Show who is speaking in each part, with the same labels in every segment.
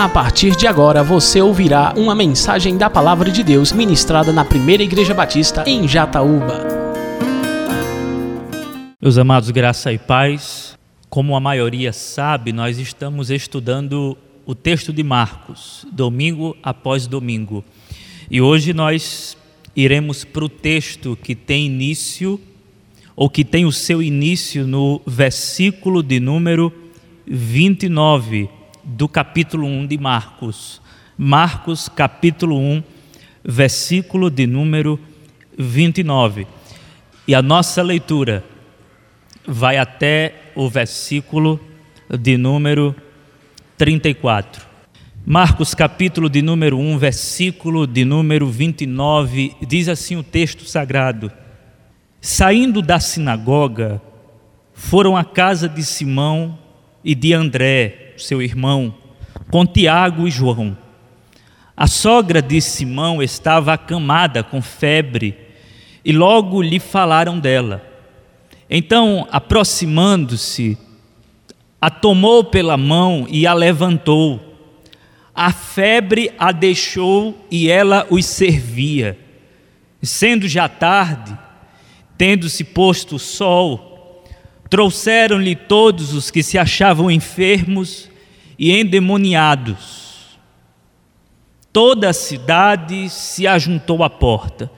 Speaker 1: A partir de agora você ouvirá uma mensagem da Palavra de Deus ministrada na Primeira Igreja Batista em Jataúba.
Speaker 2: Meus amados, graça e paz. Como a maioria sabe, nós estamos estudando o texto de Marcos, domingo após domingo. E hoje nós iremos para o texto que tem início, ou que tem o seu início no versículo de número 29 do capítulo 1 de Marcos. Marcos, capítulo 1, versículo de número 29. E a nossa leitura vai até o versículo de número 34. Marcos, capítulo de número 1, versículo de número 29, diz assim o texto sagrado: Saindo da sinagoga, foram à casa de Simão e de André, seu irmão, com Tiago e João. A sogra de Simão estava acamada com febre e logo lhe falaram dela. Então, aproximando-se, a tomou pela mão e a levantou. A febre a deixou e ela os servia. Sendo já tarde, tendo-se posto o sol, trouxeram-lhe todos os que se achavam enfermos e endemoniados. Toda a cidade se ajuntou à porta.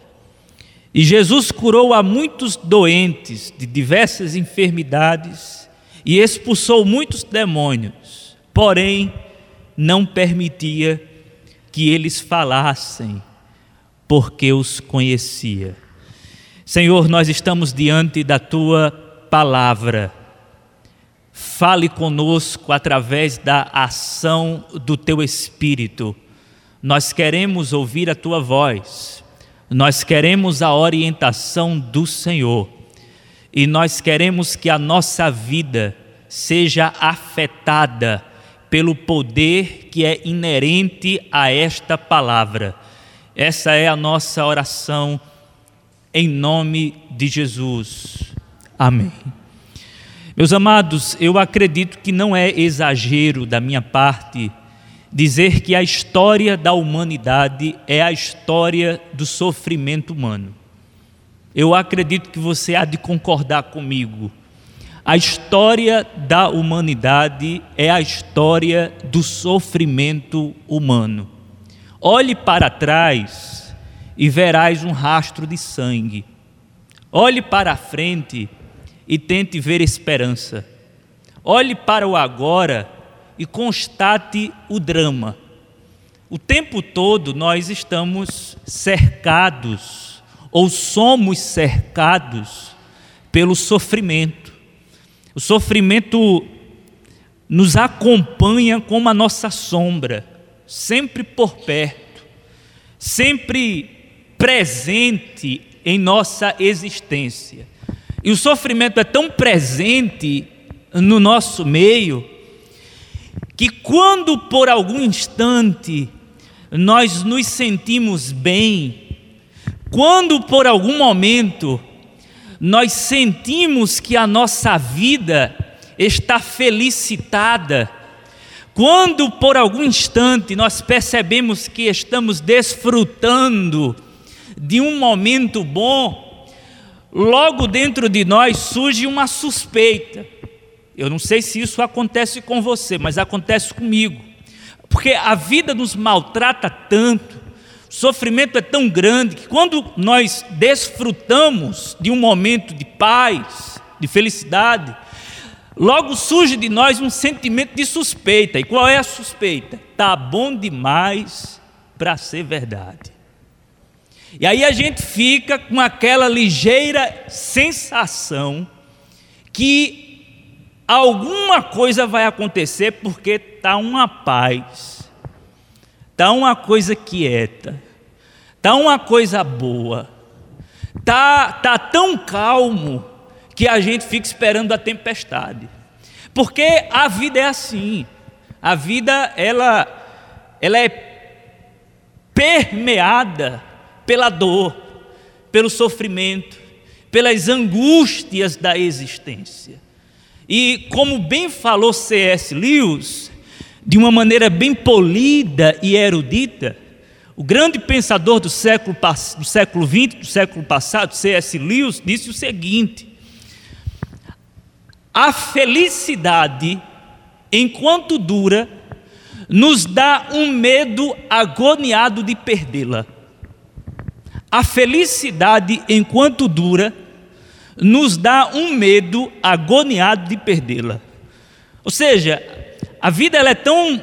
Speaker 2: E Jesus curou a muitos doentes de diversas enfermidades e expulsou muitos demônios, porém não permitia que eles falassem, porque os conhecia. Senhor, nós estamos diante da tua palavra Fale conosco através da ação do teu Espírito. Nós queremos ouvir a tua voz, nós queremos a orientação do Senhor e nós queremos que a nossa vida seja afetada pelo poder que é inerente a esta palavra. Essa é a nossa oração em nome de Jesus. Amém. Meus amados, eu acredito que não é exagero da minha parte dizer que a história da humanidade é a história do sofrimento humano. Eu acredito que você há de concordar comigo. A história da humanidade é a história do sofrimento humano. Olhe para trás e verás um rastro de sangue. Olhe para frente e tente ver esperança. Olhe para o agora e constate o drama. O tempo todo nós estamos cercados, ou somos cercados, pelo sofrimento. O sofrimento nos acompanha como a nossa sombra, sempre por perto, sempre presente em nossa existência. E o sofrimento é tão presente no nosso meio que quando por algum instante nós nos sentimos bem, quando por algum momento nós sentimos que a nossa vida está felicitada, quando por algum instante nós percebemos que estamos desfrutando de um momento bom, logo dentro de nós surge uma suspeita. Eu não sei se isso acontece com você, mas acontece comigo. Porque a vida nos maltrata tanto, o sofrimento é tão grande, que quando nós desfrutamos de um momento de paz, de felicidade, logo surge de nós um sentimento de suspeita. E qual é a suspeita? Tá bom demais para ser verdade. E aí a gente fica com aquela ligeira sensação que alguma coisa vai acontecer porque está uma paz, está uma coisa quieta, está uma coisa boa, está tá tão calmo que a gente fica esperando a tempestade. Porque a vida é assim. A vida ela ela é permeada pela dor, pelo sofrimento, pelas angústias da existência. E como bem falou C.S. Lewis, de uma maneira bem polida e erudita, o grande pensador do século, do século XX, do século passado, C.S. Lewis, disse o seguinte: a felicidade, enquanto dura, nos dá um medo agoniado de perdê-la. A felicidade, enquanto dura, nos dá um medo agoniado de perdê-la. Ou seja, a vida ela é tão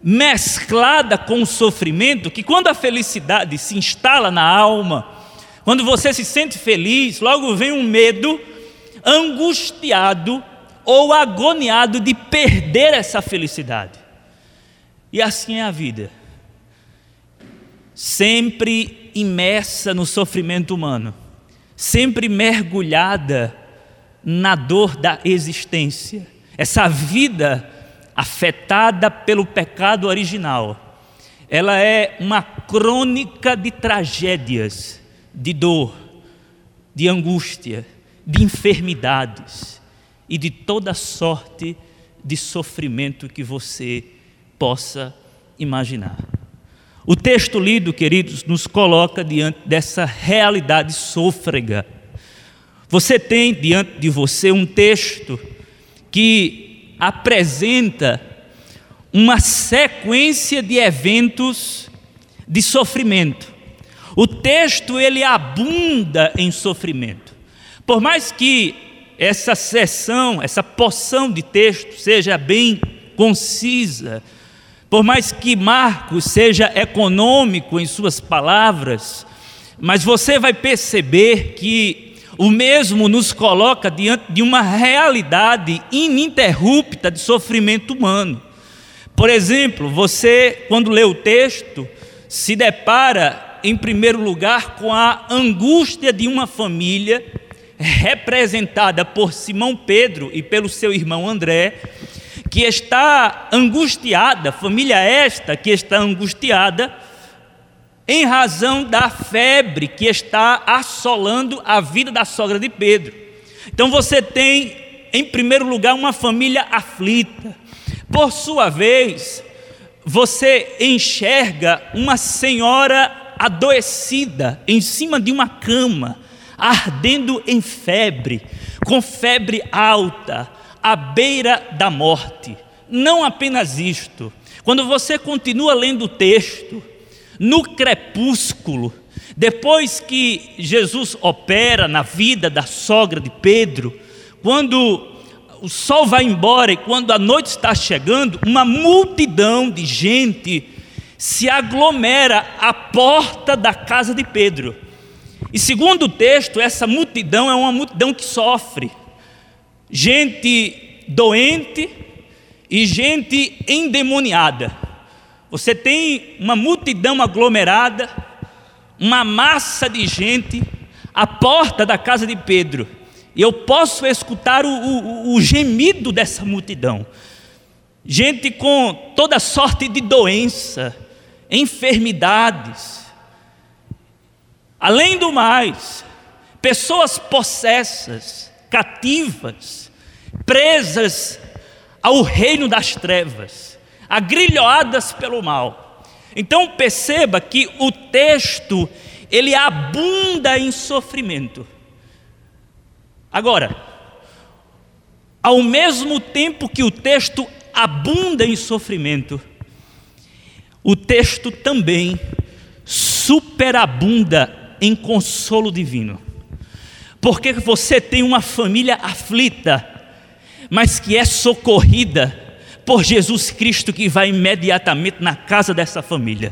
Speaker 2: mesclada com o sofrimento que quando a felicidade se instala na alma, quando você se sente feliz, logo vem um medo angustiado ou agoniado de perder essa felicidade. E assim é a vida. Sempre imersa no sofrimento humano, sempre mergulhada na dor da existência. Essa vida afetada pelo pecado original, ela é uma crônica de tragédias, de dor, de angústia, de enfermidades e de toda sorte de sofrimento que você possa imaginar. O texto lido, queridos, nos coloca diante dessa realidade sôfrega. Você tem diante de você um texto que apresenta uma sequência de eventos de sofrimento. O texto ele abunda em sofrimento. Por mais que essa sessão, essa porção de texto seja bem concisa, por mais que Marcos seja econômico em suas palavras, mas você vai perceber que o mesmo nos coloca diante de uma realidade ininterrupta de sofrimento humano. Por exemplo, você, quando lê o texto, se depara, em primeiro lugar, com a angústia de uma família, representada por Simão Pedro e pelo seu irmão André, que está angustiada, família esta que está angustiada, em razão da febre que está assolando a vida da sogra de Pedro. Então você tem, em primeiro lugar, uma família aflita. Por sua vez, você enxerga uma senhora adoecida em cima de uma cama, ardendo em febre, com febre alta, à beira da morte. Não apenas isto, quando você continua lendo o texto, no crepúsculo, depois que Jesus opera na vida da sogra de Pedro, quando o sol vai embora e quando a noite está chegando, uma multidão de gente se aglomera à porta da casa de Pedro. E segundo o texto, essa multidão é uma multidão que sofre. Gente doente e gente endemoniada. Você tem uma multidão aglomerada, uma massa de gente à porta da casa de Pedro. E eu posso escutar o, o, o gemido dessa multidão. Gente com toda sorte de doença, enfermidades. Além do mais, pessoas possessas, cativas, presas ao reino das trevas agrilhoadas pelo mal. Então perceba que o texto ele abunda em sofrimento. Agora, ao mesmo tempo que o texto abunda em sofrimento, o texto também superabunda em consolo divino. Porque você tem uma família aflita, mas que é socorrida por Jesus Cristo que vai imediatamente na casa dessa família.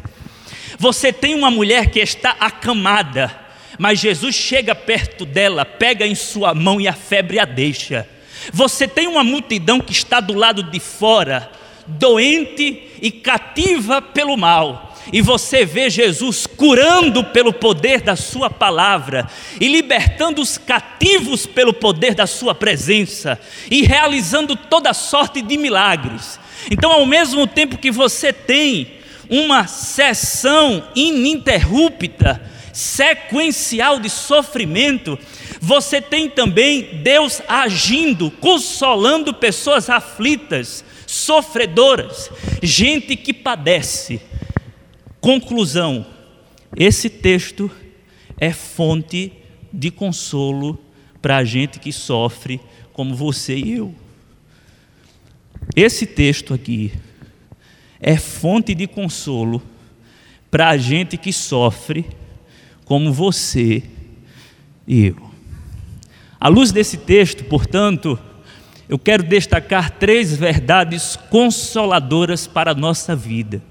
Speaker 2: Você tem uma mulher que está acamada, mas Jesus chega perto dela, pega em sua mão e a febre a deixa. Você tem uma multidão que está do lado de fora, doente e cativa pelo mal e você vê Jesus curando pelo poder da Sua palavra, e libertando os cativos pelo poder da Sua presença, e realizando toda sorte de milagres. Então, ao mesmo tempo que você tem uma sessão ininterrupta, sequencial de sofrimento, você tem também Deus agindo, consolando pessoas aflitas, sofredoras, gente que padece. Conclusão: esse texto é fonte de consolo para a gente que sofre, como você e eu. Esse texto aqui é fonte de consolo para a gente que sofre, como você e eu. À luz desse texto, portanto, eu quero destacar três verdades consoladoras para a nossa vida.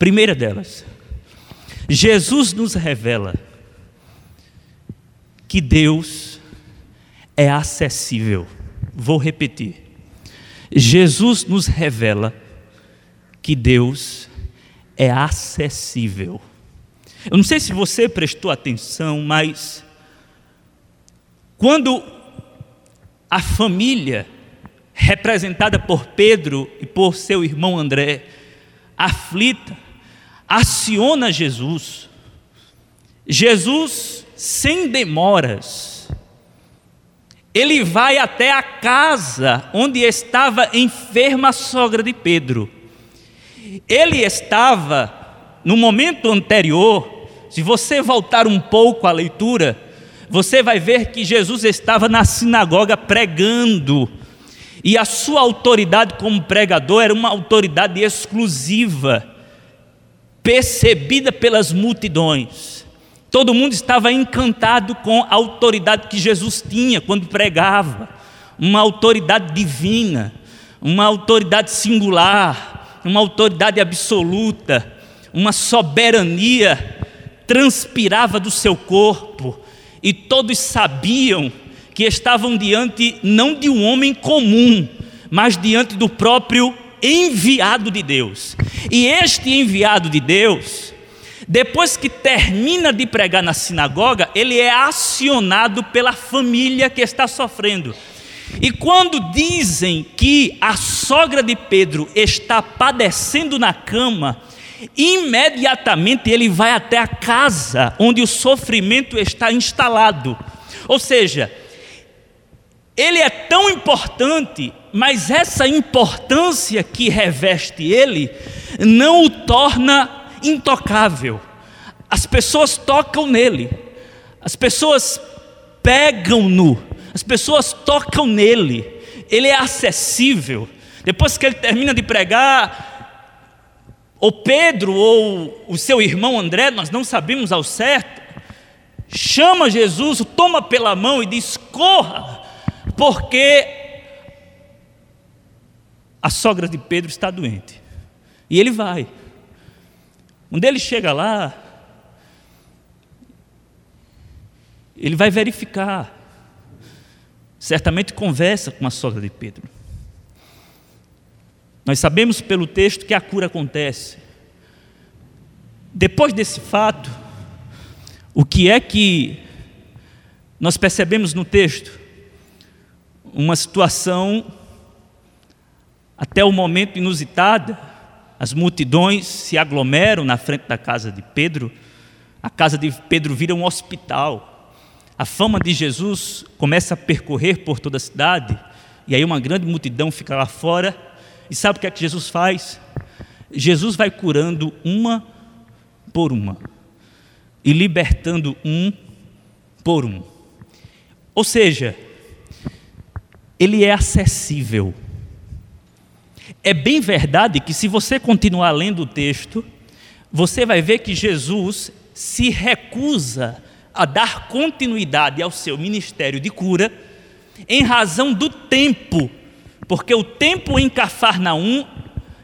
Speaker 2: Primeira delas, Jesus nos revela que Deus é acessível. Vou repetir. Jesus nos revela que Deus é acessível. Eu não sei se você prestou atenção, mas quando a família, representada por Pedro e por seu irmão André, aflita, aciona Jesus, Jesus, sem demoras, ele vai até a casa onde estava enferma a sogra de Pedro. Ele estava, no momento anterior, se você voltar um pouco à leitura, você vai ver que Jesus estava na sinagoga pregando, e a sua autoridade como pregador era uma autoridade exclusiva, percebida pelas multidões. Todo mundo estava encantado com a autoridade que Jesus tinha quando pregava, uma autoridade divina, uma autoridade singular, uma autoridade absoluta, uma soberania transpirava do seu corpo, e todos sabiam que estavam diante não de um homem comum, mas diante do próprio enviado de Deus. E este enviado de Deus, depois que termina de pregar na sinagoga, ele é acionado pela família que está sofrendo. E quando dizem que a sogra de Pedro está padecendo na cama, imediatamente ele vai até a casa onde o sofrimento está instalado. Ou seja, ele é tão importante, mas essa importância que reveste ele não o torna intocável. As pessoas tocam nele, as pessoas pegam-no, as pessoas tocam nele, ele é acessível. Depois que ele termina de pregar, ou Pedro ou o seu irmão André, nós não sabemos ao certo, chama Jesus, o toma pela mão e diz: corra, porque a sogra de Pedro está doente. E ele vai. Quando ele chega lá, ele vai verificar. Certamente conversa com a sogra de Pedro. Nós sabemos pelo texto que a cura acontece. Depois desse fato, o que é que nós percebemos no texto? Uma situação até o momento inusitada, as multidões se aglomeram na frente da casa de Pedro, a casa de Pedro vira um hospital. A fama de Jesus começa a percorrer por toda a cidade, e aí uma grande multidão fica lá fora e sabe o que é que Jesus faz? Jesus vai curando uma por uma e libertando um por um. Ou seja, ele é acessível. É bem verdade que, se você continuar lendo o texto, você vai ver que Jesus se recusa a dar continuidade ao seu ministério de cura em razão do tempo porque o tempo em Cafarnaum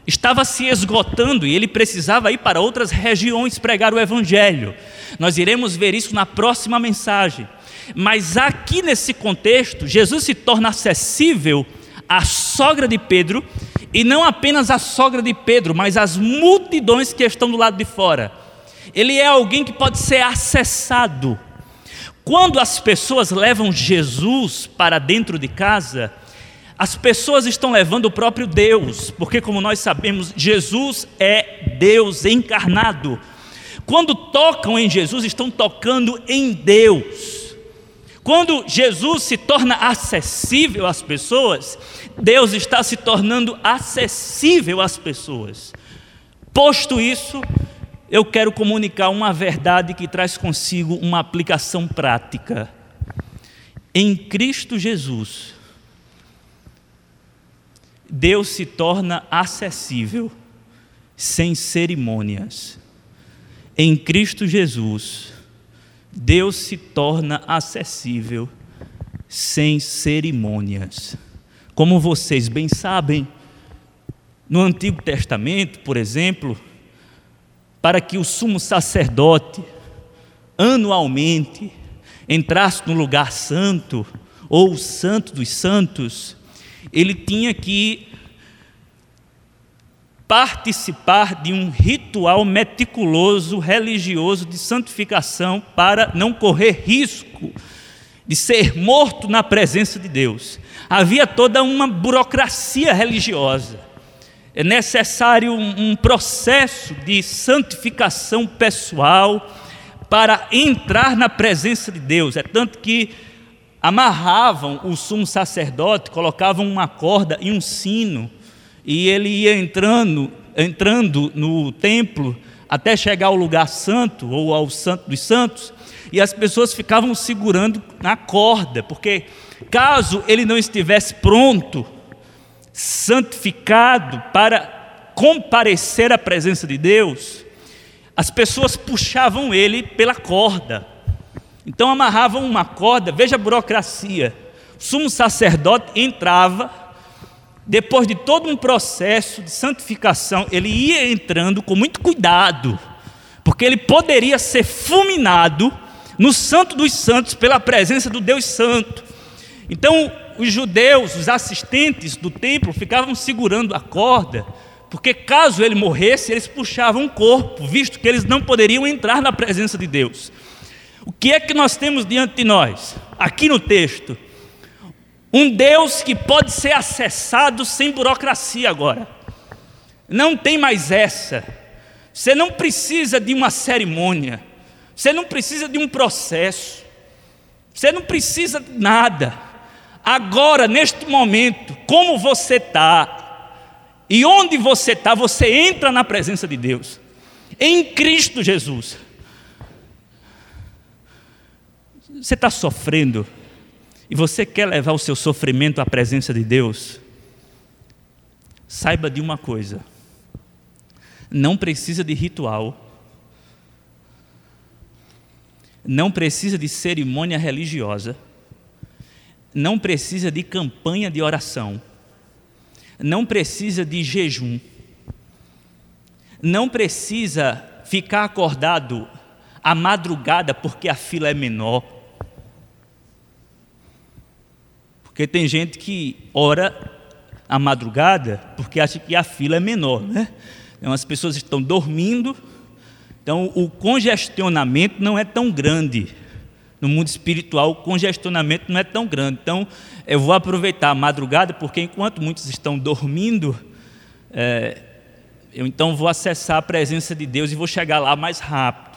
Speaker 2: estava se esgotando e ele precisava ir para outras regiões pregar o Evangelho. Nós iremos ver isso na próxima mensagem. Mas aqui nesse contexto, Jesus se torna acessível à sogra de Pedro, e não apenas à sogra de Pedro, mas às multidões que estão do lado de fora. Ele é alguém que pode ser acessado. Quando as pessoas levam Jesus para dentro de casa, as pessoas estão levando o próprio Deus, porque, como nós sabemos, Jesus é Deus encarnado. Quando tocam em Jesus, estão tocando em Deus. Quando Jesus se torna acessível às pessoas, Deus está se tornando acessível às pessoas. Posto isso, eu quero comunicar uma verdade que traz consigo uma aplicação prática. Em Cristo Jesus, Deus se torna acessível, sem cerimônias. Em Cristo Jesus, Deus se torna acessível, sem cerimônias. Como vocês bem sabem, no Antigo Testamento, por exemplo, para que o sumo sacerdote anualmente entrasse no lugar santo ou o santo dos santos, ele tinha que participar de um ritual meticuloso religioso de santificação para não correr risco de ser morto na presença de Deus. Havia toda uma burocracia religiosa. É necessário um, processo de santificação pessoal para entrar na presença de Deus. É tanto que amarravam o sumo sacerdote, colocavam uma corda e um sino, e ele ia entrando, entrando no templo até chegar ao lugar santo ou ao santo dos santos, e as pessoas ficavam segurando na corda, porque caso ele não estivesse pronto, santificado para comparecer à presença de Deus, as pessoas puxavam ele pela corda. Então amarravam uma corda, veja a burocracia. O sumo sacerdote entrava, depois de todo um processo de santificação, ele ia entrando com muito cuidado, porque ele poderia ser fulminado no Santo dos Santos pela presença do Deus Santo. Então, os judeus, os assistentes do templo, ficavam segurando a corda, porque caso ele morresse, eles puxavam o corpo, visto que eles não poderiam entrar na presença de Deus. O que é que nós temos diante de nós? Aqui no texto, um Deus que pode ser acessado sem burocracia agora. Não tem mais essa. Você não precisa de uma cerimônia. Você não precisa de um processo. Você não precisa de nada. Agora, neste momento, como você está e onde você está, você entra na presença de Deus. Em Cristo Jesus. Você está sofrendo e você quer levar o seu sofrimento à presença de Deus? Saiba de uma coisa: não precisa de ritual, não precisa de cerimônia religiosa, não precisa de campanha de oração, não precisa de jejum, não precisa ficar acordado à madrugada porque a fila é menor Porque tem gente que ora à madrugada porque acha que a fila é menor, né? Então as pessoas estão dormindo, então o congestionamento não é tão grande. No mundo espiritual, o congestionamento não é tão grande. Então, eu vou aproveitar a madrugada, porque enquanto muitos estão dormindo, é, eu então vou acessar a presença de Deus e vou chegar lá mais rápido.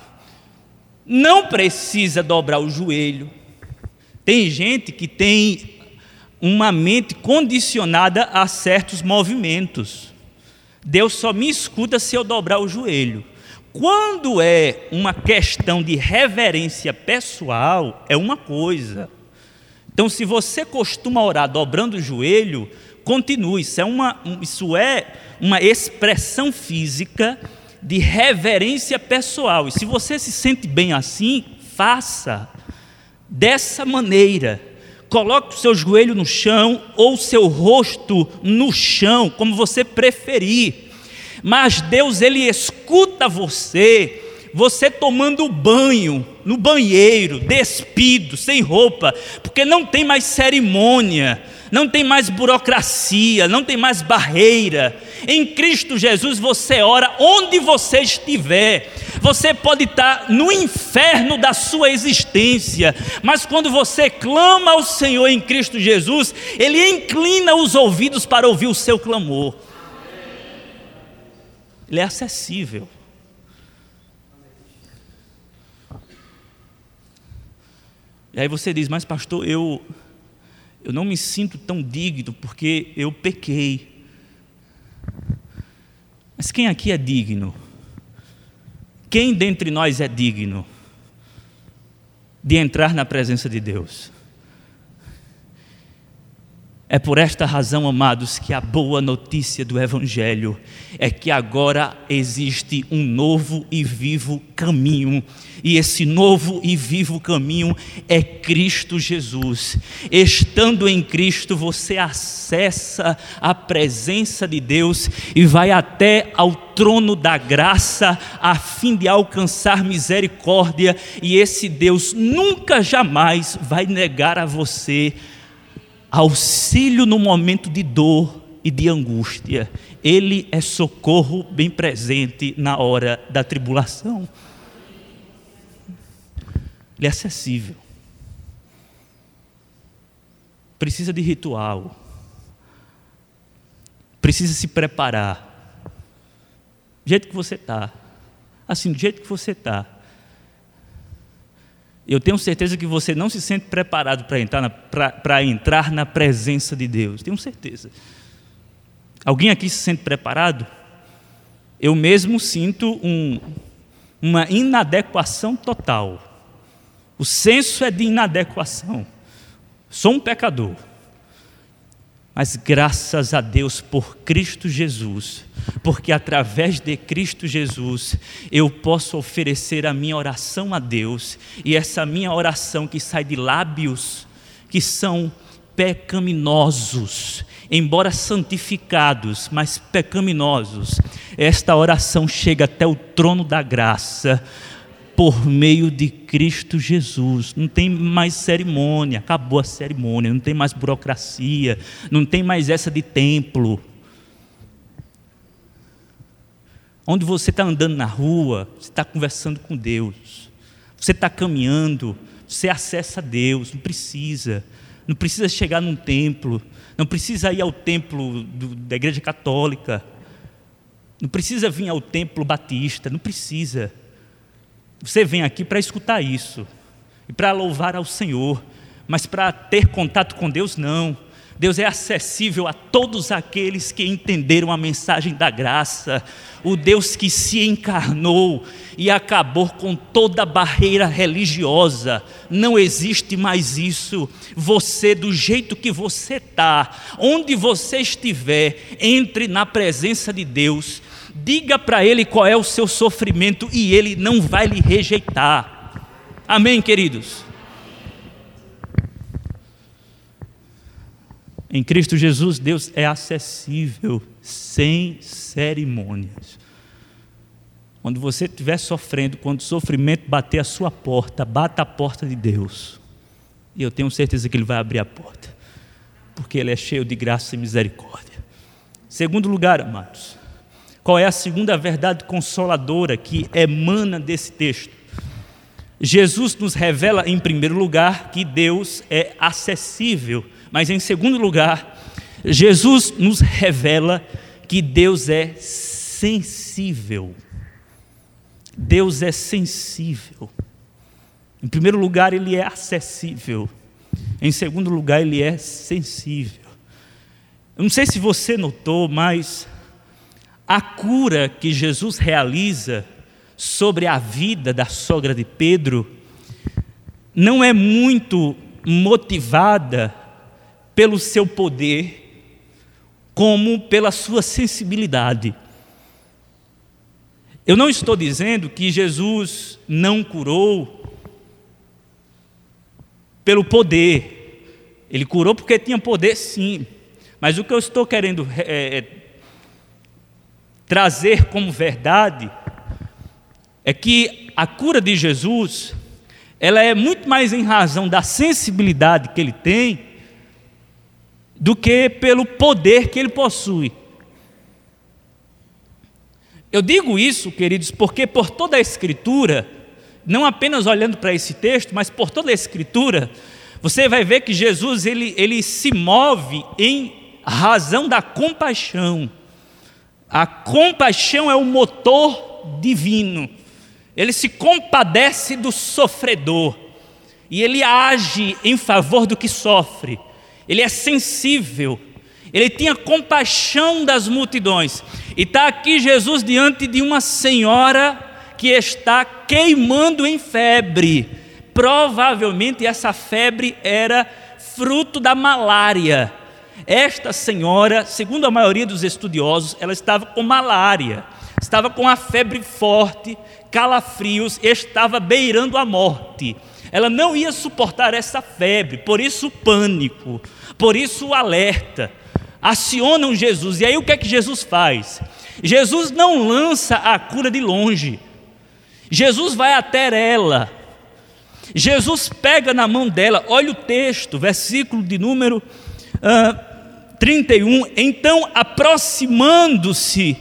Speaker 2: Não precisa dobrar o joelho. Tem gente que tem uma mente condicionada a certos movimentos. Deus só me escuta se eu dobrar o joelho. Quando é uma questão de reverência pessoal, é uma coisa. Então, se você costuma orar dobrando o joelho, continue. Isso é uma, isso é uma expressão física de reverência pessoal. E se você se sente bem assim, faça dessa maneira coloque o seu joelho no chão ou o seu rosto no chão, como você preferir. Mas Deus ele escuta você, você tomando banho no banheiro, despido, sem roupa, porque não tem mais cerimônia não tem mais burocracia, não tem mais barreira. Em Cristo Jesus você ora onde você estiver. Você pode estar no inferno da sua existência, mas quando você clama ao Senhor em Cristo Jesus, Ele inclina os ouvidos para ouvir o seu clamor. Ele é acessível. E aí você diz, mas pastor, eu eu não me sinto tão digno porque eu pequei. Mas quem aqui é digno? Quem dentre nós é digno de entrar na presença de Deus? É por esta razão, amados, que a boa notícia do Evangelho é que agora existe um novo e vivo caminho, e esse novo e vivo caminho é Cristo Jesus. Estando em Cristo, você acessa a presença de Deus e vai até ao trono da graça a fim de alcançar misericórdia, e esse Deus nunca jamais vai negar a você auxílio no momento de dor e de angústia. Ele é socorro bem presente na hora da tribulação. Ele é acessível. Precisa de ritual. Precisa se preparar. Do jeito que você está. Assim, do jeito que você está eu tenho certeza que você não se sente preparado para entrar, na, entrar na presença de Deus. Tenho certeza. Alguém aqui se sente preparado? Eu mesmo sinto um, uma inadequação total. O senso é de inadequação. Sou um pecador. Mas graças a Deus por Cristo Jesus, porque através de Cristo Jesus eu posso oferecer a minha oração a Deus, e essa minha oração que sai de lábios que são pecaminosos, embora santificados, mas pecaminosos, esta oração chega até o trono da graça por meio de Cristo Jesus. Não tem mais cerimônia, acabou a cerimônia, não tem mais burocracia, não tem mais essa de templo. Onde você está andando na rua, você está conversando com Deus, você está caminhando, você acessa Deus, não precisa, não precisa chegar num templo, não precisa ir ao templo do, da igreja católica, não precisa vir ao templo batista, não precisa. Você vem aqui para escutar isso e para louvar ao Senhor, mas para ter contato com Deus, não. Deus é acessível a todos aqueles que entenderam a mensagem da graça, o Deus que se encarnou e acabou com toda barreira religiosa. Não existe mais isso. Você, do jeito que você está, onde você estiver, entre na presença de Deus diga para ele qual é o seu sofrimento e ele não vai lhe rejeitar. Amém, queridos? Em Cristo Jesus, Deus é acessível, sem cerimônias. Quando você estiver sofrendo, quando o sofrimento bater a sua porta, bata a porta de Deus. E eu tenho certeza que Ele vai abrir a porta, porque Ele é cheio de graça e misericórdia. Segundo lugar, amados, qual é a segunda verdade consoladora que emana desse texto? Jesus nos revela, em primeiro lugar, que Deus é acessível, mas, em segundo lugar, Jesus nos revela que Deus é sensível. Deus é sensível. Em primeiro lugar, Ele é acessível. Em segundo lugar, Ele é sensível. Eu não sei se você notou, mas a cura que Jesus realiza sobre a vida da sogra de Pedro não é muito motivada pelo seu poder, como pela sua sensibilidade. Eu não estou dizendo que Jesus não curou pelo poder. Ele curou porque tinha poder, sim. Mas o que eu estou querendo é, trazer como verdade é que a cura de Jesus, ela é muito mais em razão da sensibilidade que ele tem do que pelo poder que ele possui. Eu digo isso, queridos, porque por toda a Escritura, não apenas olhando para esse texto, mas por toda a Escritura, você vai ver que Jesus ele, ele se move em razão da compaixão. A compaixão é o motor divino. Ele se compadece do sofredor. e ele age em favor do que sofre. Ele é sensível, ele tinha compaixão das multidões. E está aqui Jesus diante de uma senhora que está queimando em febre. Provavelmente essa febre era fruto da malária. Esta senhora, segundo a maioria dos estudiosos, ela estava com malária, estava com a febre forte, calafrios, estava beirando a morte. Ela não ia suportar essa febre, por isso o pânico, por isso o alerta. Acionam Jesus, e aí o que é que Jesus faz? Jesus não lança a cura de longe, Jesus vai até ela, Jesus pega na mão dela, olha o texto, versículo de número uh, 31. Então, aproximando-se,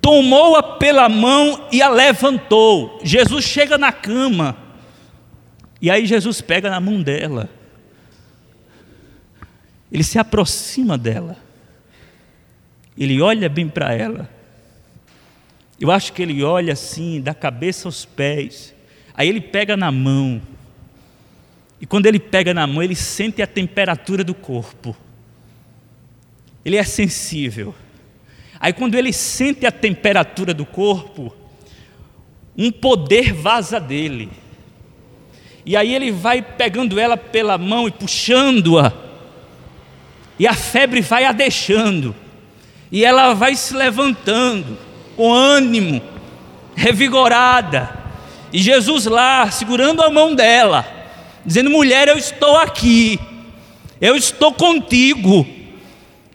Speaker 2: tomou-a pela mão e a levantou. Jesus chega na cama, e aí Jesus pega na mão dela, ele se aproxima dela, ele olha bem para ela. Eu acho que ele olha assim, da cabeça aos pés, aí ele pega na mão, e quando ele pega na mão, ele sente a temperatura do corpo. Ele é sensível. Aí quando ele sente a temperatura do corpo, um poder vaza dele. E aí ele vai pegando ela pela mão e puxando-a. E a febre vai a deixando. E ela vai se levantando com ânimo, revigorada. E Jesus lá, segurando a mão dela, dizendo: mulher, eu estou aqui, eu estou contigo.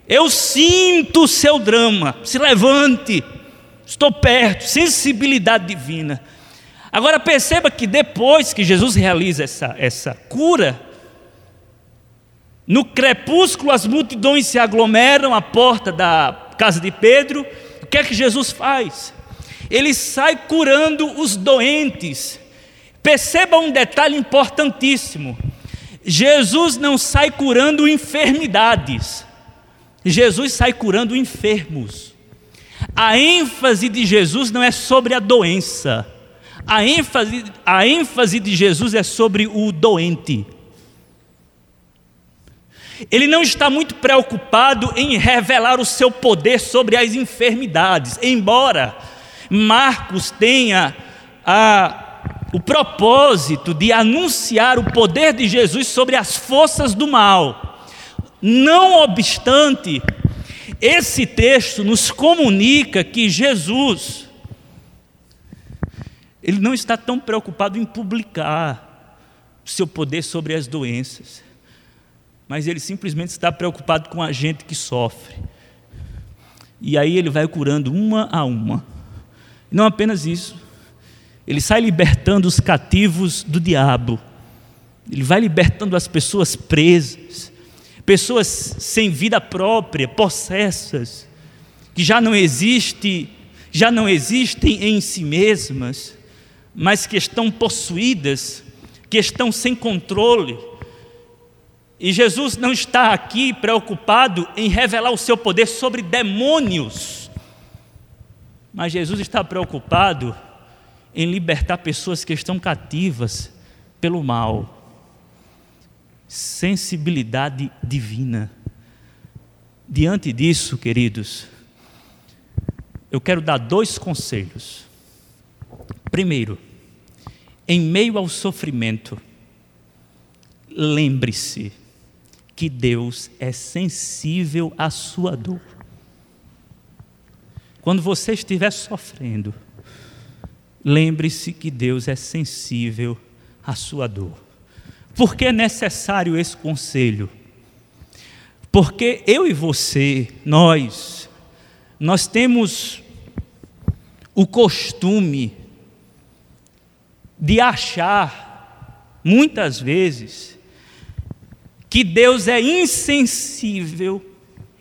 Speaker 2: Eu sinto o seu drama. Se levante. Estou perto. Sensibilidade divina. Agora perceba que depois que Jesus realiza essa, essa cura, no crepúsculo as multidões se aglomeram à porta da casa de Pedro. O que é que Jesus faz? Ele sai curando os doentes. Perceba um detalhe importantíssimo: Jesus não sai curando enfermidades. Jesus sai curando enfermos. A ênfase de Jesus não é sobre a doença, a ênfase, a ênfase de Jesus é sobre o doente. Ele não está muito preocupado em revelar o seu poder sobre as enfermidades, embora Marcos tenha a, o propósito de anunciar o poder de Jesus sobre as forças do mal. Não obstante, esse texto nos comunica que Jesus ele não está tão preocupado em publicar o seu poder sobre as doenças, mas ele simplesmente está preocupado com a gente que sofre. E aí ele vai curando uma a uma. Não apenas isso, ele sai libertando os cativos do diabo, ele vai libertando as pessoas presas, pessoas sem vida própria, possessas, que já não já não existem em si mesmas, mas que estão possuídas, que estão sem controle. E Jesus não está aqui preocupado em revelar o seu poder sobre demônios, mas Jesus está preocupado em libertar pessoas que estão cativas pelo mal sensibilidade divina. Diante disso, queridos, eu quero dar dois conselhos. Primeiro, em meio ao sofrimento, lembre-se que Deus é sensível à sua dor. Quando você estiver sofrendo, lembre-se que Deus é sensível à sua dor. Por que é necessário esse conselho? Porque eu e você, nós, nós temos o costume de achar, muitas vezes, que Deus é insensível,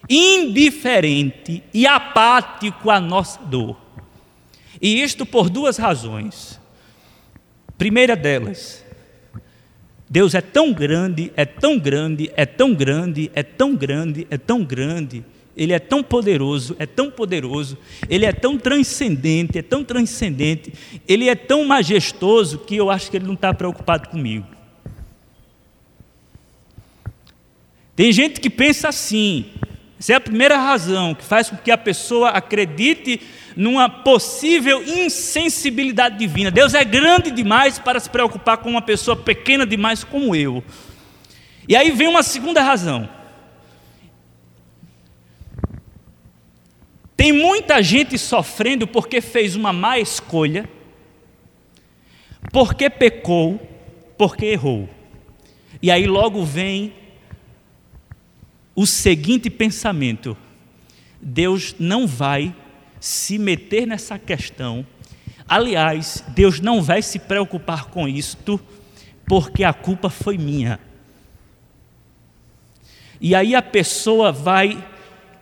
Speaker 2: indiferente e apático à nossa dor. E isto por duas razões. Primeira delas, Deus é tão grande, é tão grande, é tão grande, é tão grande, é tão grande, ele é tão poderoso, é tão poderoso, ele é tão transcendente, é tão transcendente, ele é tão majestoso que eu acho que ele não está preocupado comigo. Tem gente que pensa assim, essa é a primeira razão que faz com que a pessoa acredite numa possível insensibilidade divina. Deus é grande demais para se preocupar com uma pessoa pequena demais como eu. E aí vem uma segunda razão. Tem muita gente sofrendo porque fez uma má escolha, porque pecou, porque errou. E aí logo vem o seguinte pensamento: Deus não vai se meter nessa questão. Aliás, Deus não vai se preocupar com isto, porque a culpa foi minha. E aí a pessoa vai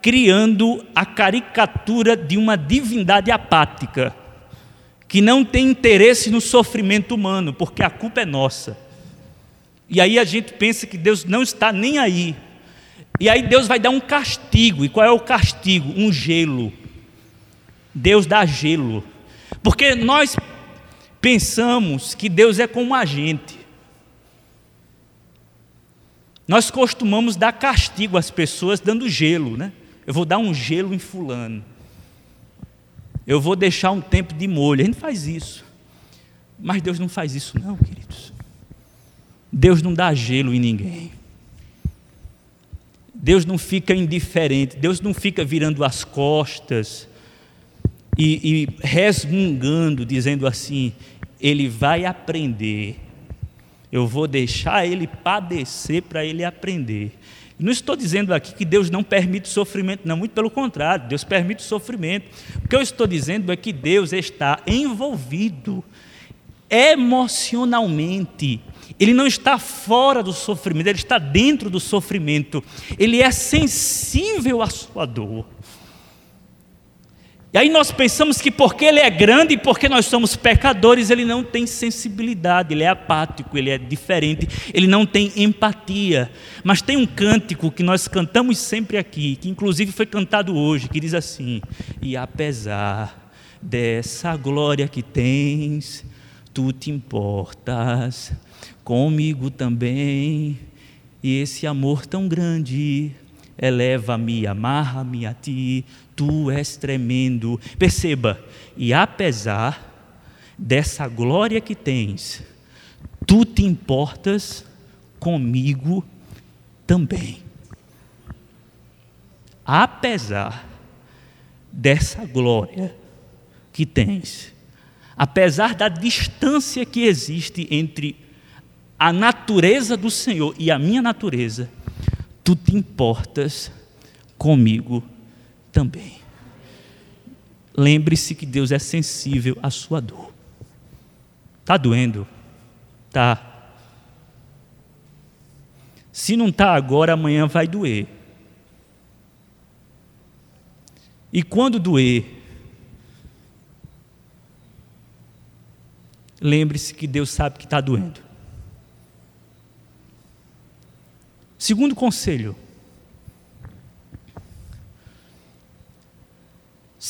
Speaker 2: criando a caricatura de uma divindade apática, que não tem interesse no sofrimento humano, porque a culpa é nossa. E aí a gente pensa que Deus não está nem aí. E aí Deus vai dar um castigo. E qual é o castigo? Um gelo. Deus dá gelo. Porque nós pensamos que Deus é como a gente. Nós costumamos dar castigo às pessoas dando gelo, né? Eu vou dar um gelo em fulano. Eu vou deixar um tempo de molho. A gente faz isso. Mas Deus não faz isso, não, queridos. Deus não dá gelo em ninguém. Deus não fica indiferente, Deus não fica virando as costas e, e resmungando, dizendo assim: ele vai aprender. Eu vou deixar ele padecer para ele aprender. Não estou dizendo aqui que Deus não permite sofrimento, não, muito pelo contrário, Deus permite sofrimento. O que eu estou dizendo é que Deus está envolvido emocionalmente. Ele não está fora do sofrimento, ele está dentro do sofrimento. Ele é sensível à sua dor. E aí nós pensamos que porque ele é grande e porque nós somos pecadores, ele não tem sensibilidade, ele é apático, ele é diferente, ele não tem empatia. Mas tem um cântico que nós cantamos sempre aqui, que inclusive foi cantado hoje, que diz assim: E apesar dessa glória que tens, tu te importas comigo também, e esse amor tão grande eleva-me, amarra-me a ti, tu és tremendo. Perceba, e apesar dessa glória que tens, tu te importas comigo também. Apesar dessa glória que tens, apesar da distância que existe entre a natureza do Senhor e a minha natureza, tu te importas comigo também. Lembre-se que Deus é sensível à sua dor. Está doendo? Tá. Se não está agora, amanhã vai doer. E quando doer, lembre-se que Deus sabe que está doendo. Segundo conselho: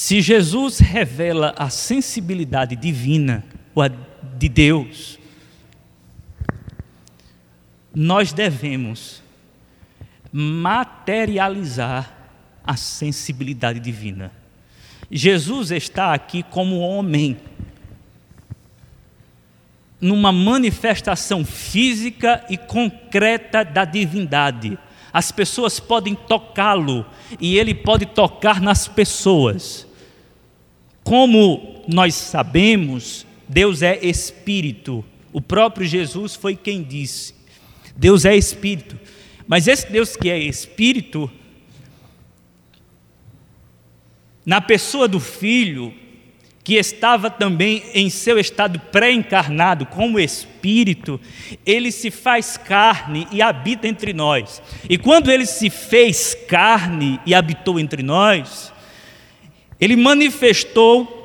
Speaker 2: se Jesus revela a sensibilidade divina, ou a de Deus, nós devemos materializar a sensibilidade divina. Jesus está aqui como homem numa manifestação física e concreta da divindade. As pessoas podem tocá-lo e ele pode tocar nas pessoas. Como nós sabemos, Deus é espírito. O próprio Jesus foi quem disse: Deus é espírito. Mas esse Deus que é espírito, na pessoa do filho, que estava também em seu estado pré-encarnado, como espírito, ele se faz carne e habita entre nós. E quando ele se fez carne e habitou entre nós, ele manifestou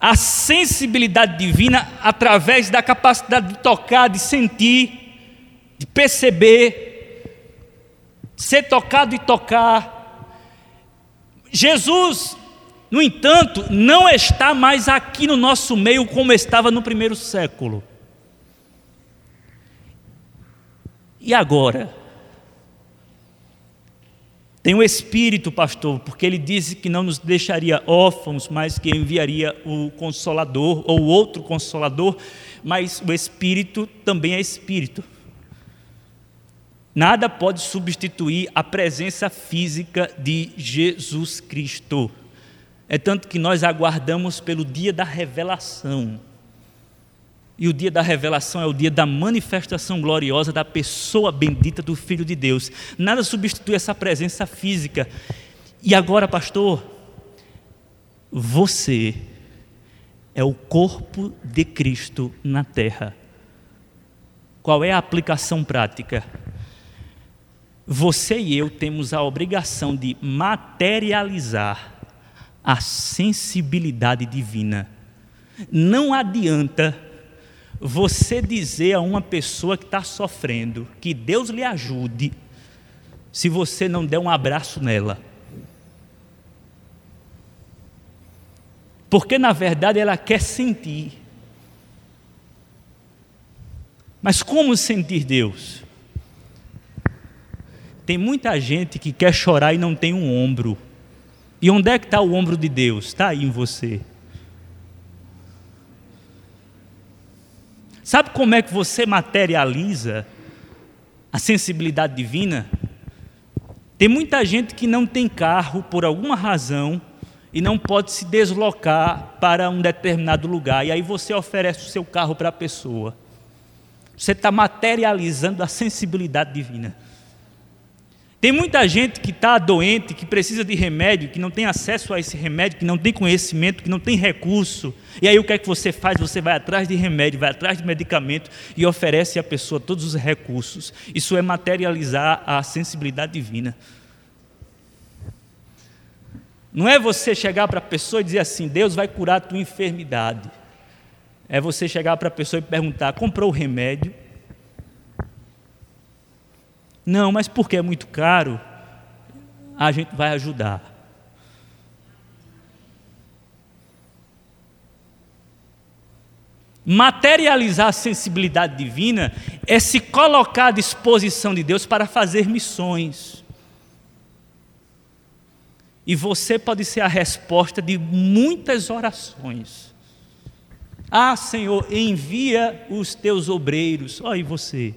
Speaker 2: a sensibilidade divina através da capacidade de tocar, de sentir, de perceber, ser tocado e tocar, Jesus, no entanto, não está mais aqui no nosso meio como estava no primeiro século. E agora? Tem o Espírito, pastor, porque ele disse que não nos deixaria órfãos, mas que enviaria o Consolador ou outro Consolador, mas o Espírito também é Espírito. Nada pode substituir a presença física de Jesus Cristo. É tanto que nós aguardamos pelo dia da revelação. E o dia da revelação é o dia da manifestação gloriosa da pessoa bendita do Filho de Deus. Nada substitui essa presença física. E agora, pastor, você é o corpo de Cristo na terra. Qual é a aplicação prática? Você e eu temos a obrigação de materializar a sensibilidade divina. Não adianta você dizer a uma pessoa que está sofrendo que Deus lhe ajude, se você não der um abraço nela. Porque na verdade ela quer sentir. Mas como sentir Deus? Tem muita gente que quer chorar e não tem um ombro. E onde é que está o ombro de Deus? Está aí em você. Sabe como é que você materializa a sensibilidade divina? Tem muita gente que não tem carro por alguma razão e não pode se deslocar para um determinado lugar, e aí você oferece o seu carro para a pessoa. Você está materializando a sensibilidade divina. Tem muita gente que está doente, que precisa de remédio, que não tem acesso a esse remédio, que não tem conhecimento, que não tem recurso. E aí o que é que você faz? Você vai atrás de remédio, vai atrás de medicamento e oferece à pessoa todos os recursos. Isso é materializar a sensibilidade divina. Não é você chegar para a pessoa e dizer assim: Deus vai curar a tua enfermidade. É você chegar para a pessoa e perguntar: comprou o remédio? Não, mas porque é muito caro, a gente vai ajudar. Materializar a sensibilidade divina é se colocar à disposição de Deus para fazer missões. E você pode ser a resposta de muitas orações. Ah, Senhor, envia os teus obreiros. Olha, e você?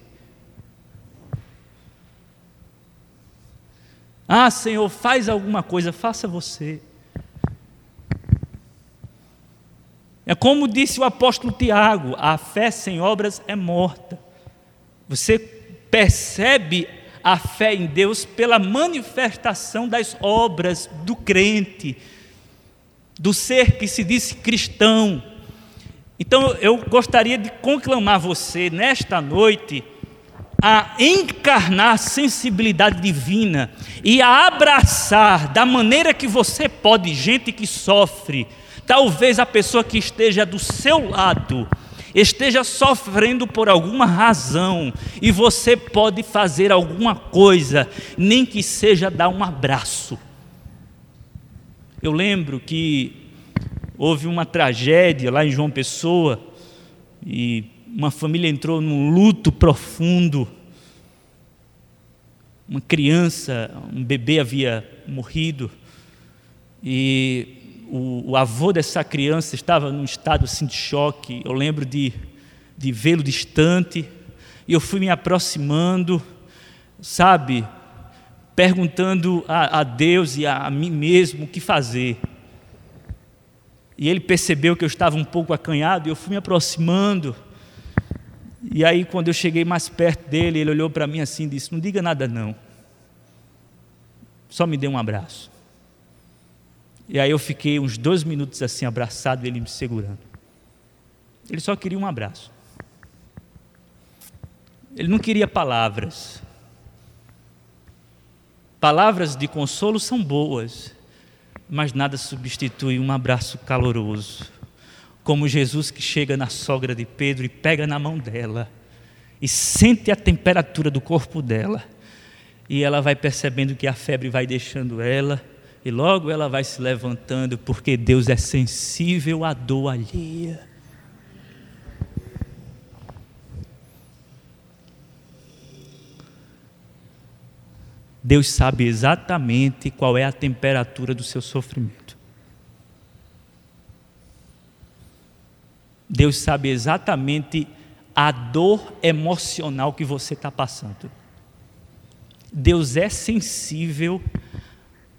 Speaker 2: Ah, Senhor, faz alguma coisa, faça você. É como disse o apóstolo Tiago: a fé sem obras é morta. Você percebe a fé em Deus pela manifestação das obras do crente, do ser que se diz cristão. Então eu gostaria de conclamar você nesta noite a encarnar sensibilidade divina e a abraçar da maneira que você pode gente que sofre, talvez a pessoa que esteja do seu lado esteja sofrendo por alguma razão e você pode fazer alguma coisa, nem que seja dar um abraço. Eu lembro que houve uma tragédia lá em João Pessoa e uma família entrou num luto profundo. Uma criança, um bebê havia morrido e o, o avô dessa criança estava num estado assim, de choque. Eu lembro de, de vê-lo distante e eu fui me aproximando, sabe, perguntando a, a Deus e a, a mim mesmo o que fazer. E ele percebeu que eu estava um pouco acanhado e eu fui me aproximando. E aí, quando eu cheguei mais perto dele, ele olhou para mim assim e disse: Não diga nada, não. Só me dê um abraço. E aí eu fiquei uns dois minutos assim, abraçado, ele me segurando. Ele só queria um abraço. Ele não queria palavras. Palavras de consolo são boas, mas nada substitui um abraço caloroso como Jesus que chega na sogra de Pedro e pega na mão dela e sente a temperatura do corpo dela. E ela vai percebendo que a febre vai deixando ela E logo ela vai se levantando, porque Deus é sensível à dor alheia. Deus sabe exatamente qual é a temperatura do seu sofrimento. Deus sabe exatamente a dor emocional que você está passando. Deus é sensível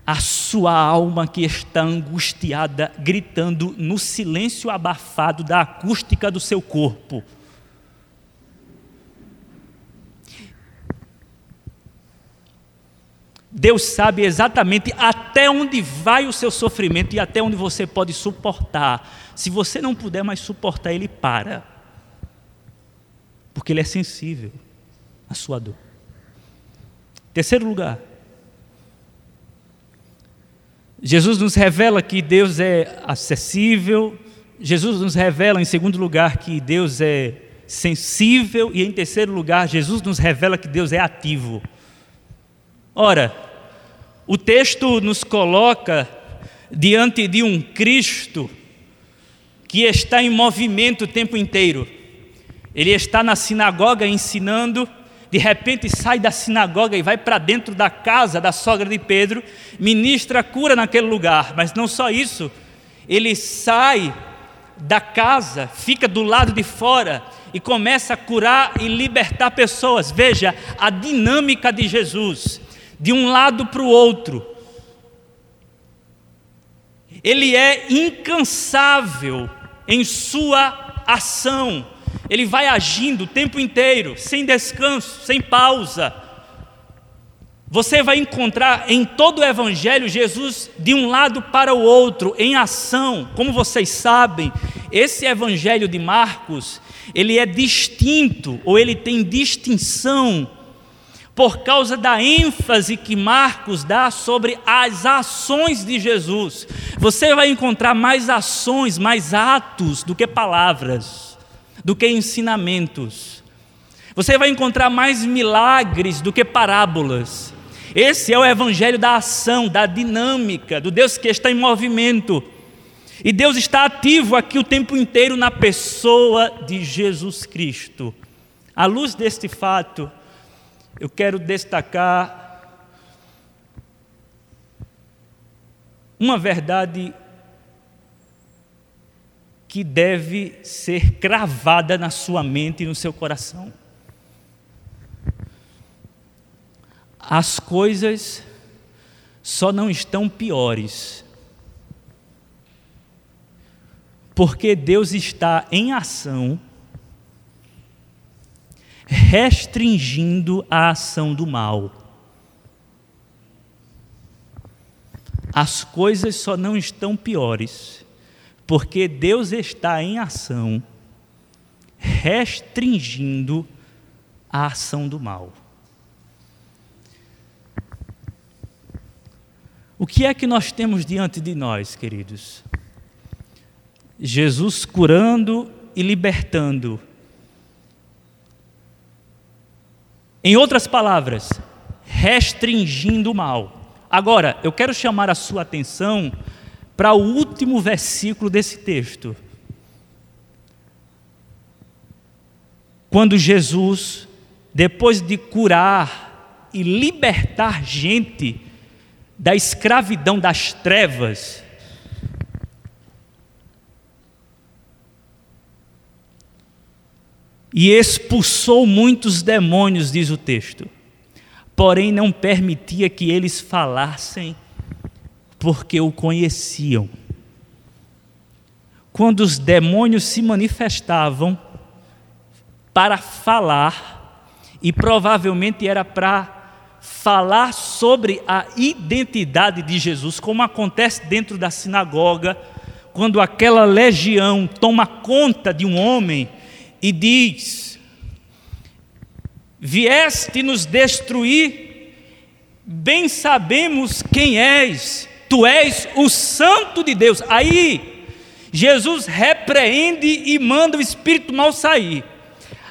Speaker 2: à sua alma que está angustiada, gritando no silêncio abafado da acústica do seu corpo. Deus sabe exatamente até onde vai o seu sofrimento e até onde você pode suportar. Se você não puder mais suportar, Ele para. Porque Ele é sensível à sua dor. Terceiro lugar, Jesus nos revela que Deus é acessível, Jesus nos revela, em segundo lugar, que Deus é sensível, e em terceiro lugar, Jesus nos revela que Deus é ativo. Ora, o texto nos coloca diante de um Cristo que está em movimento o tempo inteiro. Ele está na sinagoga ensinando, de repente sai da sinagoga e vai para dentro da casa da sogra de Pedro, ministra cura naquele lugar, mas não só isso, ele sai da casa, fica do lado de fora e começa a curar e libertar pessoas. Veja a dinâmica de Jesus, de um lado para o outro. Ele é incansável em sua ação ele vai agindo o tempo inteiro, sem descanso, sem pausa. Você vai encontrar em todo o Evangelho Jesus de um lado para o outro, em ação. Como vocês sabem, esse Evangelho de Marcos, ele é distinto, ou ele tem distinção, por causa da ênfase que Marcos dá sobre as ações de Jesus. Você vai encontrar mais ações, mais atos do que palavras do que ensinamentos. Você vai encontrar mais milagres do que parábolas. Esse é o evangelho da ação, da dinâmica, do Deus que está em movimento. E Deus está ativo aqui o tempo inteiro na pessoa de Jesus Cristo. À luz deste fato, eu quero destacar uma verdade que deve ser cravada na sua mente e no seu coração. As coisas só não estão piores, porque Deus está em ação, restringindo a ação do mal. As coisas só não estão piores, porque Deus está em ação, restringindo a ação do mal. O que é que nós temos diante de nós, queridos? Jesus curando e libertando. Em outras palavras, restringindo o mal. Agora, eu quero chamar a sua atenção para o último versículo desse texto. Quando Jesus, depois de curar e libertar gente da escravidão das trevas, e expulsou muitos demônios, diz o texto, porém não permitia que eles falassem porque o conheciam. Quando os demônios se manifestavam para falar, e provavelmente era para falar sobre a identidade de Jesus, como acontece dentro da sinagoga, quando aquela legião toma conta de um homem e diz: Vieste nos destruir, bem sabemos quem és Tu és o Santo de Deus. Aí, Jesus repreende e manda o espírito mal sair.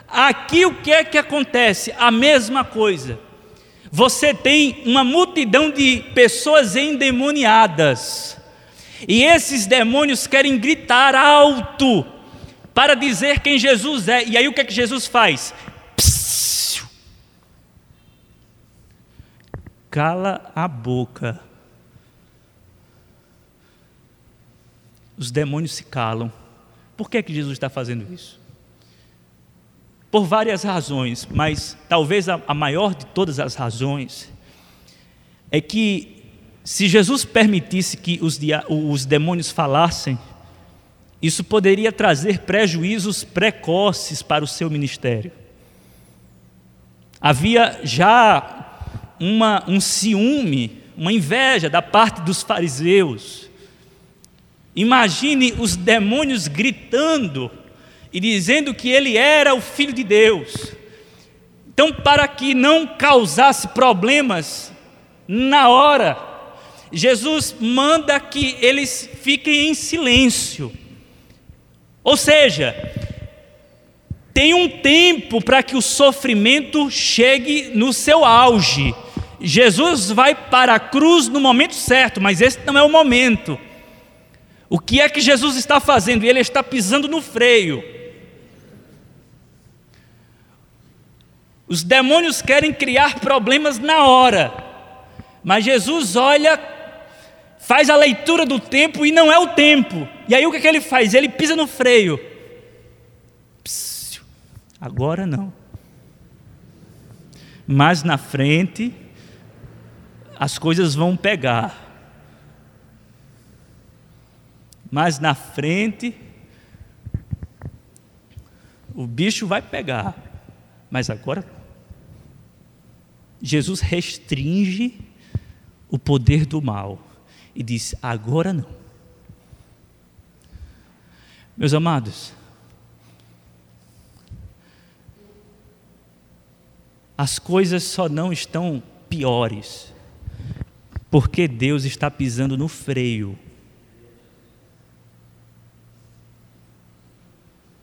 Speaker 2: Aqui o que é que acontece? A mesma coisa. você tem uma multidão de pessoas endemoniadas. E esses demônios querem gritar alto para dizer quem Jesus é. E aí o que é que Jesus faz? Cala a boca. Os demônios se calam. Por que é que Jesus está fazendo isso? Por várias razões, mas talvez a, a maior de todas as razões é que se Jesus permitisse que os, os demônios falassem, isso poderia trazer prejuízos precoces para o seu ministério. Havia já uma, um ciúme, uma inveja da parte dos fariseus. Imagine os demônios gritando e dizendo que ele era o filho de Deus. Então, para que não causasse problemas na hora, Jesus manda que eles fiquem em silêncio. Ou seja, tem um tempo para que o sofrimento chegue no seu auge. Jesus vai para a cruz no momento certo, mas esse não é o momento. O que é que Jesus está fazendo? Ele está pisando no freio. Os demônios querem criar problemas na hora, mas Jesus olha, faz a leitura do tempo e não é o tempo. E aí o que, é que ele faz? Ele pisa no freio. Agora não. Mas na frente, as coisas vão pegar. Mas na frente, o bicho vai pegar. Mas agora Jesus restringe o poder do mal e diz: agora não. Meus amados, as coisas só não estão piores porque Deus está pisando no freio.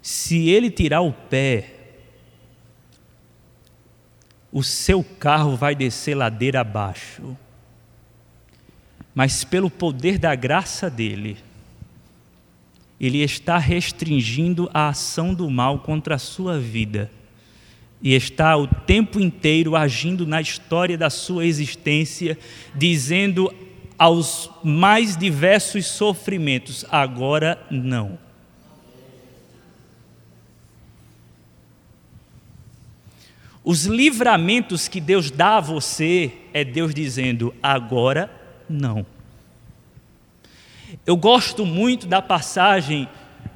Speaker 2: Se Ele tirar o pé, o seu carro vai descer ladeira abaixo. Mas pelo poder da graça dele, ele está restringindo a ação do mal contra a sua vida e está o tempo inteiro agindo na história da sua existência, dizendo aos mais diversos sofrimentos: agora não. Os livramentos que Deus dá a você é Deus dizendo: agora não. Eu gosto muito da passagem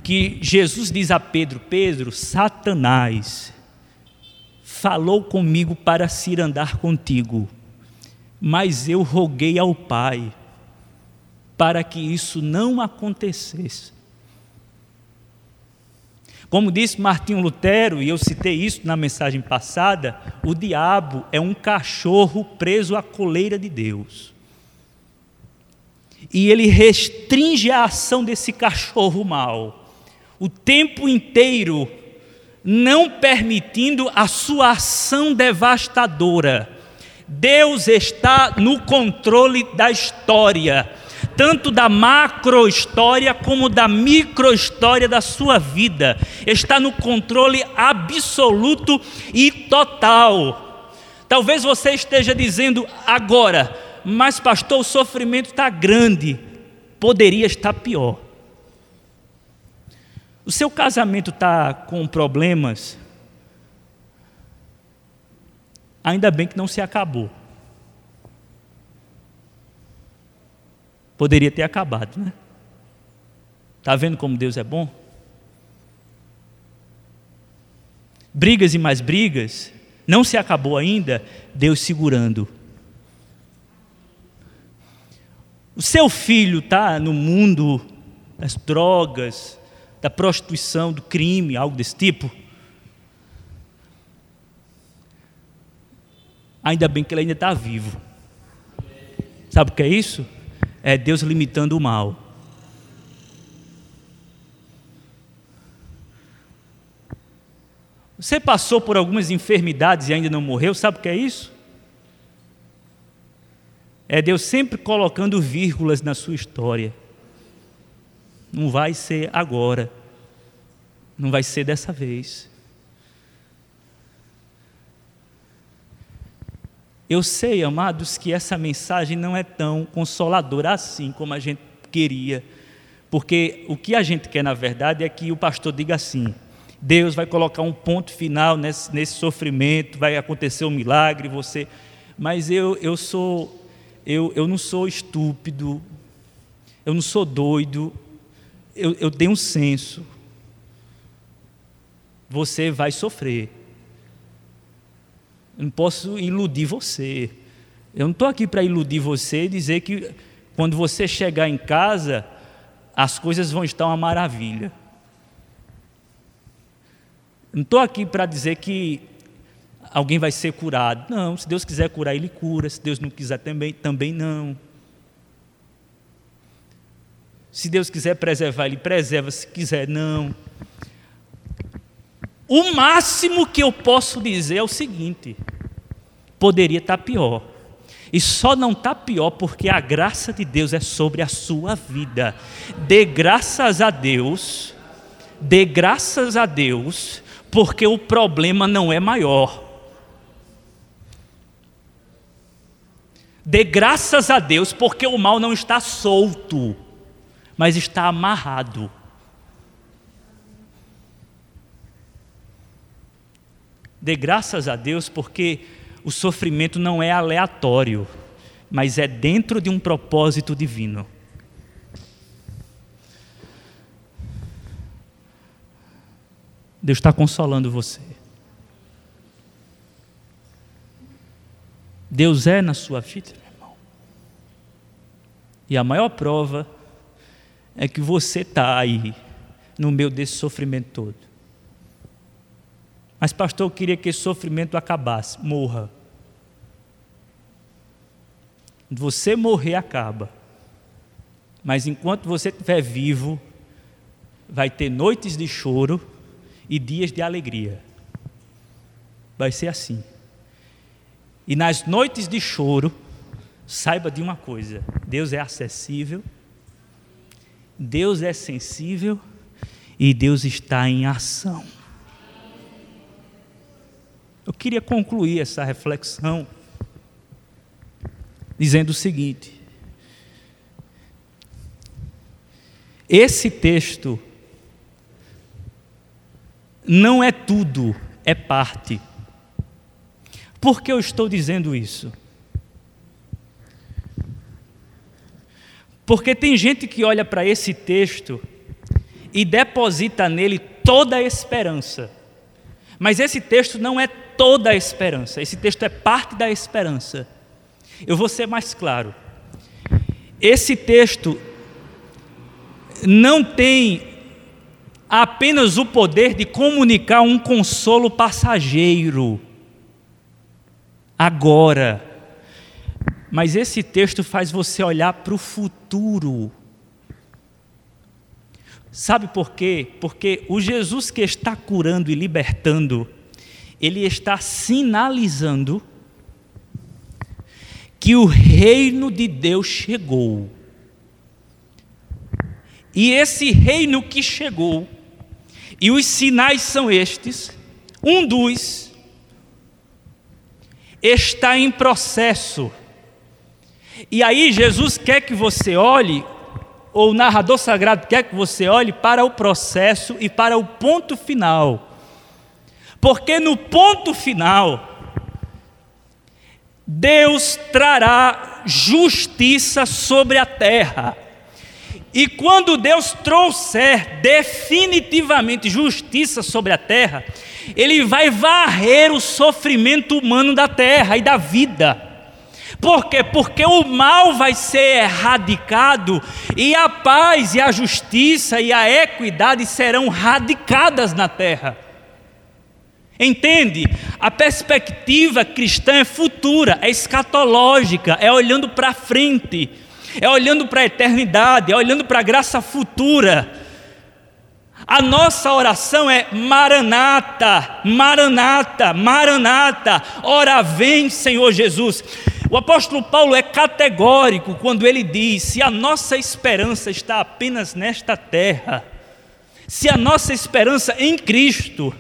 Speaker 2: que Jesus diz a Pedro: Pedro, Satanás falou comigo para se andar contigo, mas eu roguei ao Pai para que isso não acontecesse. Como disse Martinho Lutero, e eu citei isso na mensagem passada, o diabo é um cachorro preso à coleira de Deus. E ele restringe a ação desse cachorro mau, o tempo inteiro, não permitindo a sua ação devastadora. Deus está no controle da história tanto da macro história como da micro história da sua vida. Está no controle absoluto e total. Talvez você esteja dizendo agora, mas pastor, o sofrimento está grande, poderia estar pior. O seu casamento está com problemas, ainda bem que não se acabou. Poderia ter acabado, né? Está vendo como Deus é bom? Brigas e mais brigas, não se acabou ainda, Deus segurando. O seu filho está no mundo das drogas, da prostituição, do crime, algo desse tipo. Ainda bem que ele ainda está vivo. Sabe o que é isso? é Deus limitando o mal. Você passou por algumas enfermidades e ainda não morreu, sabe o que é isso? É Deus sempre colocando vírgulas na sua história. Não vai ser agora. Não vai ser dessa vez. Eu sei, amados, que essa mensagem não é tão consoladora assim como a gente queria, porque o que a gente quer, na verdade, é que o pastor diga assim: Deus vai colocar um ponto final nesse, nesse sofrimento, vai acontecer um milagre, você. Mas eu, eu sou, eu, eu não sou estúpido, eu não sou doido, eu, eu tenho um senso. Você vai sofrer. Eu não posso iludir você. Eu não estou aqui para iludir você e dizer que quando você chegar em casa, as coisas vão estar uma maravilha. Não estou aqui para dizer que alguém vai ser curado. Não, se Deus quiser curar, Ele cura. Se Deus não quiser também, também não. Se Deus quiser preservar, Ele preserva. Se quiser, não. O máximo que eu posso dizer é o seguinte: poderia estar pior. E só não está pior porque a graça de Deus é sobre a sua vida. Dê graças a Deus, dê graças a Deus, porque o problema não é maior. Dê graças a Deus porque o mal não está solto, mas está amarrado. Dê graças a Deus porque o sofrimento não é aleatório, mas é dentro de um propósito divino. Deus está consolando você. Deus é na sua vida, meu irmão. E a maior prova é que você está aí, no meio desse sofrimento todo. Mas, pastor, eu queria que esse sofrimento acabasse. Morra. Você morrer, acaba. Mas enquanto você estiver vivo, vai ter noites de choro e dias de alegria. Vai ser assim. E nas noites de choro, saiba de uma coisa: Deus é acessível, Deus é sensível e Deus está em ação. Eu queria concluir essa reflexão dizendo o seguinte: esse texto não é tudo, é parte. Por que eu estou dizendo isso? Porque tem gente que olha para esse texto e deposita nele toda a esperança. Mas esse texto não é toda a esperança, esse texto é parte da esperança. Eu vou ser mais claro. Esse texto não tem apenas o poder de comunicar um consolo passageiro, agora, mas esse texto faz você olhar para o futuro. Sabe por quê? Porque o Jesus que está curando e libertando, ele está sinalizando que o reino de Deus chegou. E esse reino que chegou, e os sinais são estes: um dos está em processo. E aí Jesus quer que você olhe, ou o narrador sagrado quer que você olhe para o processo e para o ponto final. Porque no ponto final, Deus trará justiça sobre a terra. E quando Deus trouxer definitivamente justiça sobre a terra, Ele vai varrer o sofrimento humano da terra e da vida. Por quê? Porque o mal vai ser erradicado e a paz e a justiça e a equidade serão radicadas na terra. Entende? A perspectiva cristã é futura, é escatológica, é olhando para frente, é olhando para a eternidade, é olhando para a graça futura. A nossa oração é Maranata, Maranata, Maranata, ora vem Senhor Jesus. O apóstolo Paulo é categórico quando ele diz: se a nossa esperança está apenas nesta terra, se a nossa esperança em Cristo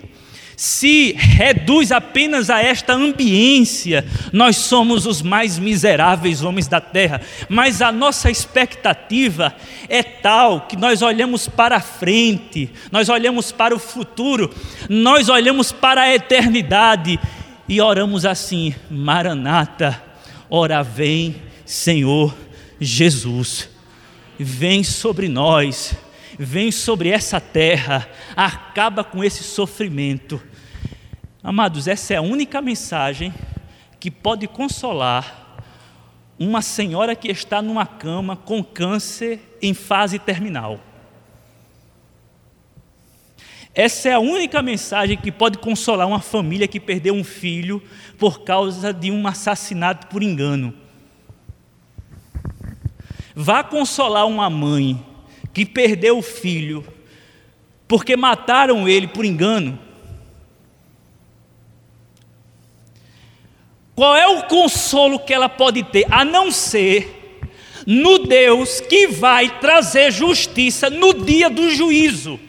Speaker 2: se reduz apenas a esta ambiência, nós somos os mais miseráveis homens da terra, mas a nossa expectativa é tal que nós olhamos para a frente, nós olhamos para o futuro, nós olhamos para a eternidade e oramos assim: Maranata, ora vem, Senhor Jesus, vem sobre nós vem sobre essa terra, acaba com esse sofrimento. Amados, essa é a única mensagem que pode consolar uma senhora que está numa cama com câncer em fase terminal. Essa é a única mensagem que pode consolar uma família que perdeu um filho por causa de um assassinato por engano. Vá consolar uma mãe que perdeu o filho porque mataram ele por engano. Qual é o consolo que ela pode ter a não ser no Deus que vai trazer justiça no dia do juízo?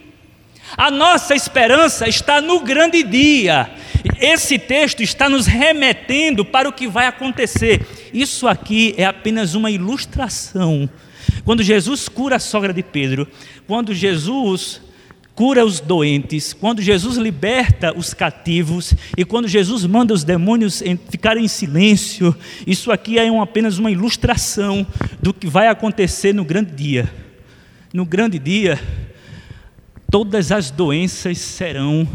Speaker 2: A nossa esperança está no grande dia. Esse texto está nos remetendo para o que vai acontecer. Isso aqui é apenas uma ilustração quando Jesus cura a sogra de Pedro, quando Jesus cura os doentes, quando Jesus liberta os cativos e quando Jesus manda os demônios ficarem em silêncio, isso aqui é apenas uma ilustração do que vai acontecer no grande dia. No grande dia, todas as doenças serão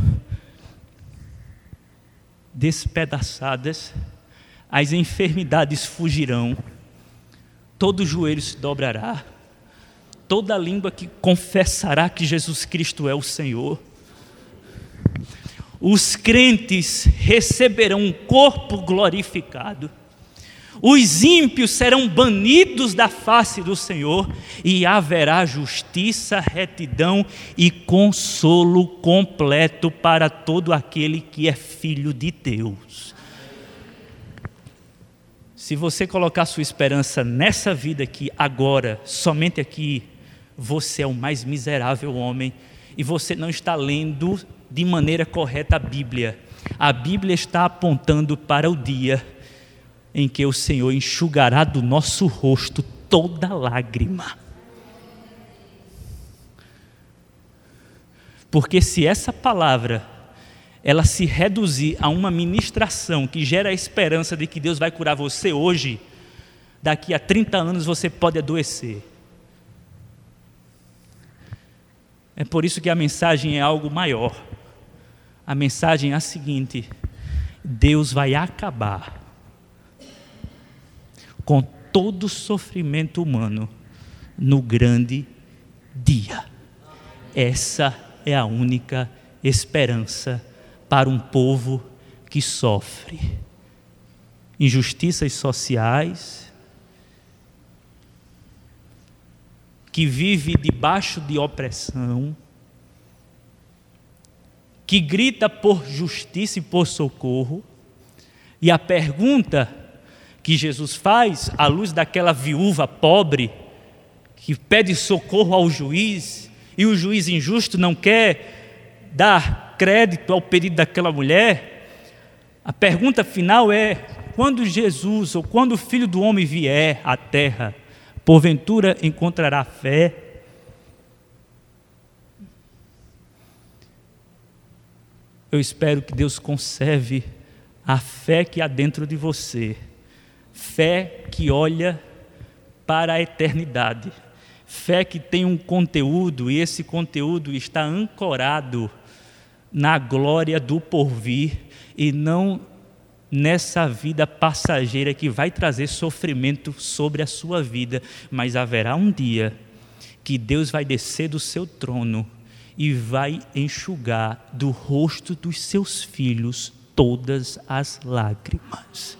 Speaker 2: despedaçadas, as enfermidades fugirão todo joelho se dobrará, toda língua que confessará que Jesus Cristo é o Senhor. Os crentes receberão um corpo glorificado, os ímpios serão banidos da face do Senhor, e haverá justiça, retidão e consolo completo para todo aquele que é filho de Deus. Se você colocar sua esperança nessa vida aqui, agora, somente aqui, você é o mais miserável homem e você não está lendo de maneira correta a Bíblia. A Bíblia está apontando para o dia em que o Senhor enxugará do nosso rosto toda lágrima. Porque se essa palavra ela se reduzir a uma ministração que gera a esperança de que Deus vai curar você hoje, daqui a 30 anos você pode adoecer. É por isso que a mensagem é algo maior. A mensagem é a seguinte: Deus vai acabar com todo sofrimento humano no grande dia. Essa é a única esperança para um povo que sofre injustiças sociais, que vive debaixo de opressão, que grita por justiça e por socorro. E a pergunta que Jesus faz, à luz daquela viúva pobre, que pede socorro ao juiz, e o juiz injusto não quer dar crédito ao pedido daquela mulher, a pergunta final é: quando Jesus ou quando o filho do homem vier à terra, porventura encontrará fé? Eu espero que Deus conserve a fé que há dentro de você, fé que olha para a eternidade, fé que tem um conteúdo e esse conteúdo está ancorado na glória do porvir e não nessa vida passageira que vai trazer sofrimento sobre a sua vida, mas haverá um dia que Deus vai descer do seu trono e vai enxugar do rosto dos seus filhos todas as lágrimas.